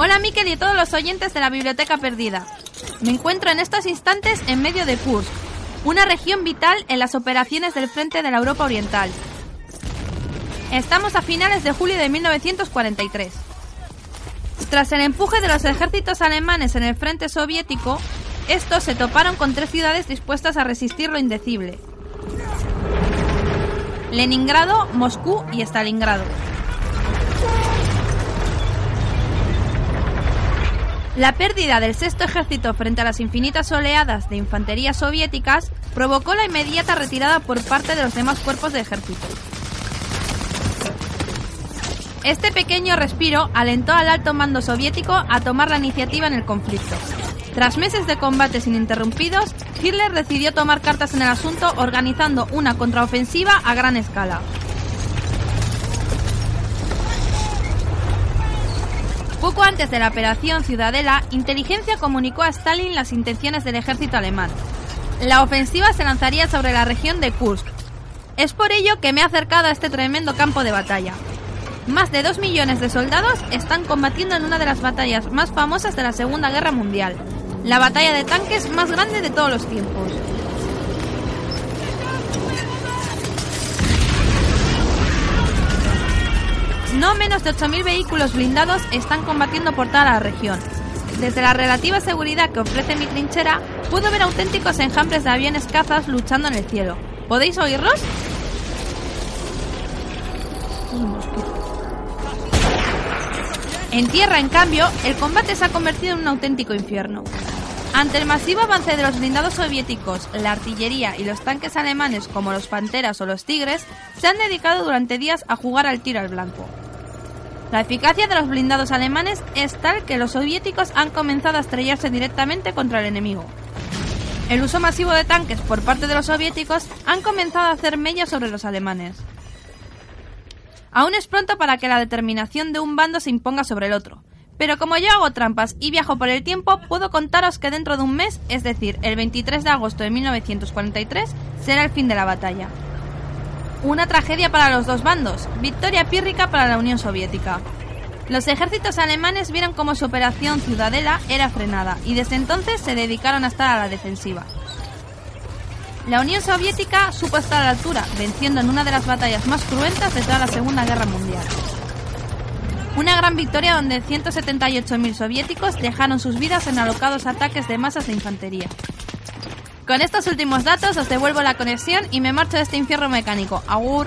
Hola Miquel y todos los oyentes de la Biblioteca Perdida. Me encuentro en estos instantes en medio de Kursk, una región vital en las operaciones del frente de la Europa Oriental. Estamos a finales de julio de 1943. Tras el empuje de los ejércitos alemanes en el frente soviético, estos se toparon con tres ciudades dispuestas a resistir lo indecible. Leningrado, Moscú y Stalingrado. La pérdida del sexto ejército frente a las infinitas oleadas de infantería soviéticas provocó la inmediata retirada por parte de los demás cuerpos de ejército. Este pequeño respiro alentó al alto mando soviético a tomar la iniciativa en el conflicto. Tras meses de combates ininterrumpidos, Hitler decidió tomar cartas en el asunto organizando una contraofensiva a gran escala. Poco antes de la operación Ciudadela, inteligencia comunicó a Stalin las intenciones del ejército alemán. La ofensiva se lanzaría sobre la región de Kursk. Es por ello que me he acercado a este tremendo campo de batalla. Más de dos millones de soldados están combatiendo en una de las batallas más famosas de la Segunda Guerra Mundial, la batalla de tanques más grande de todos los tiempos. No menos de 8.000 vehículos blindados están combatiendo por toda la región. Desde la relativa seguridad que ofrece mi trinchera, puedo ver auténticos enjambres de aviones cazas luchando en el cielo. ¿Podéis oírlos? En tierra, en cambio, el combate se ha convertido en un auténtico infierno. Ante el masivo avance de los blindados soviéticos, la artillería y los tanques alemanes como los Panteras o los Tigres se han dedicado durante días a jugar al tiro al blanco. La eficacia de los blindados alemanes es tal que los soviéticos han comenzado a estrellarse directamente contra el enemigo. El uso masivo de tanques por parte de los soviéticos han comenzado a hacer mella sobre los alemanes. Aún es pronto para que la determinación de un bando se imponga sobre el otro, pero como yo hago trampas y viajo por el tiempo, puedo contaros que dentro de un mes, es decir, el 23 de agosto de 1943, será el fin de la batalla. Una tragedia para los dos bandos, victoria pírrica para la Unión Soviética. Los ejércitos alemanes vieron cómo su operación Ciudadela era frenada y desde entonces se dedicaron a estar a la defensiva. La Unión Soviética supo estar a la altura, venciendo en una de las batallas más cruentas de toda la Segunda Guerra Mundial. Una gran victoria donde 178.000 soviéticos dejaron sus vidas en alocados ataques de masas de infantería. Con estos últimos datos os devuelvo la conexión y me marcho de este infierno mecánico. Agur.